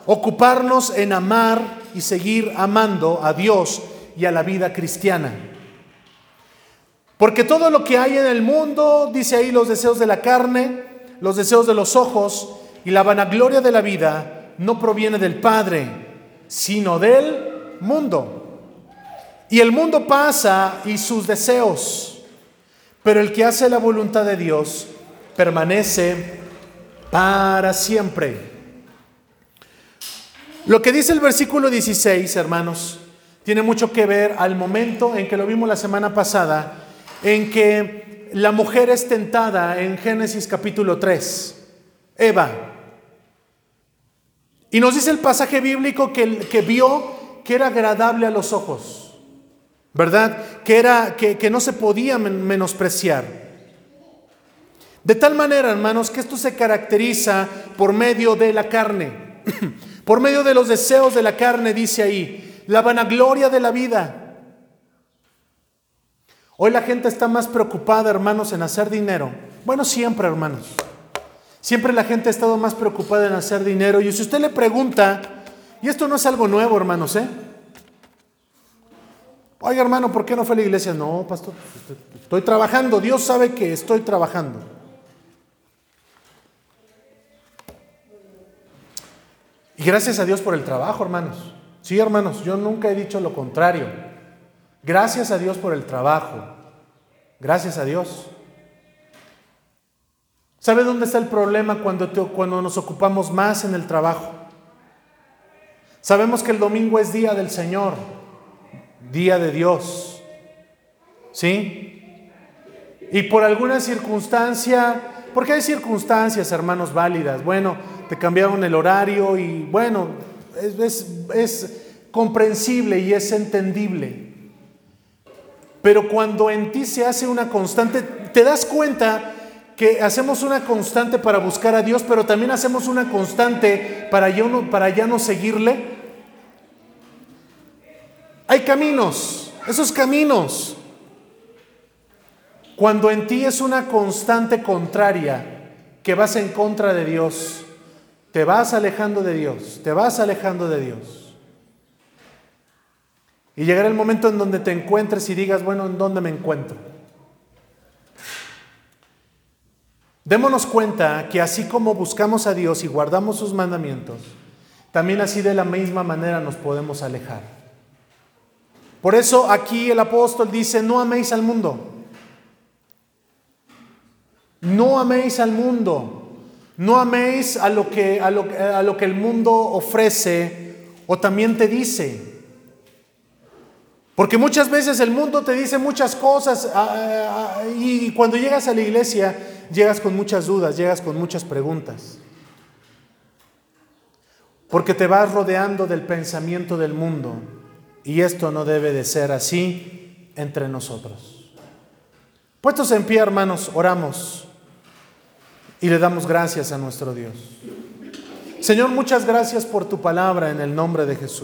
Ocuparnos en amar y seguir amando a Dios y a la vida cristiana. Porque todo lo que hay en el mundo, dice ahí los deseos de la carne, los deseos de los ojos y la vanagloria de la vida, no proviene del Padre, sino del mundo. Y el mundo pasa y sus deseos, pero el que hace la voluntad de Dios permanece para siempre. Lo que dice el versículo 16, hermanos, tiene mucho que ver al momento en que lo vimos la semana pasada, en que la mujer es tentada en Génesis capítulo 3. Eva, y nos dice el pasaje bíblico que, que vio que era agradable a los ojos, ¿verdad? Que, era, que, que no se podía menospreciar. De tal manera, hermanos, que esto se caracteriza por medio de la carne, por medio de los deseos de la carne, dice ahí, la vanagloria de la vida. Hoy la gente está más preocupada, hermanos, en hacer dinero. Bueno, siempre, hermanos. Siempre la gente ha estado más preocupada en hacer dinero. Y si usted le pregunta, y esto no es algo nuevo, hermanos, ¿eh? Oiga, hermano, ¿por qué no fue a la iglesia? No, pastor, estoy trabajando. Dios sabe que estoy trabajando. Y gracias a Dios por el trabajo, hermanos. Sí, hermanos, yo nunca he dicho lo contrario. Gracias a Dios por el trabajo. Gracias a Dios. ¿Sabe dónde está el problema cuando, cuando nos ocupamos más en el trabajo? Sabemos que el domingo es día del Señor, día de Dios. ¿Sí? Y por alguna circunstancia, porque hay circunstancias, hermanos, válidas. Bueno, te cambiaron el horario y bueno, es, es comprensible y es entendible. Pero cuando en ti se hace una constante, te das cuenta que hacemos una constante para buscar a Dios, pero también hacemos una constante para ya, para ya no seguirle. Hay caminos, esos caminos. Cuando en ti es una constante contraria, que vas en contra de Dios, te vas alejando de Dios, te vas alejando de Dios. Y llegará el momento en donde te encuentres y digas, bueno, ¿en dónde me encuentro? Démonos cuenta que así como buscamos a Dios y guardamos sus mandamientos, también así de la misma manera nos podemos alejar. Por eso aquí el apóstol dice, no améis al mundo. No améis al mundo. No améis a lo que, a lo, a lo que el mundo ofrece o también te dice. Porque muchas veces el mundo te dice muchas cosas ah, ah, y cuando llegas a la iglesia llegas con muchas dudas, llegas con muchas preguntas. Porque te vas rodeando del pensamiento del mundo y esto no debe de ser así entre nosotros. Puestos en pie, hermanos, oramos y le damos gracias a nuestro Dios. Señor, muchas gracias por tu palabra en el nombre de Jesús.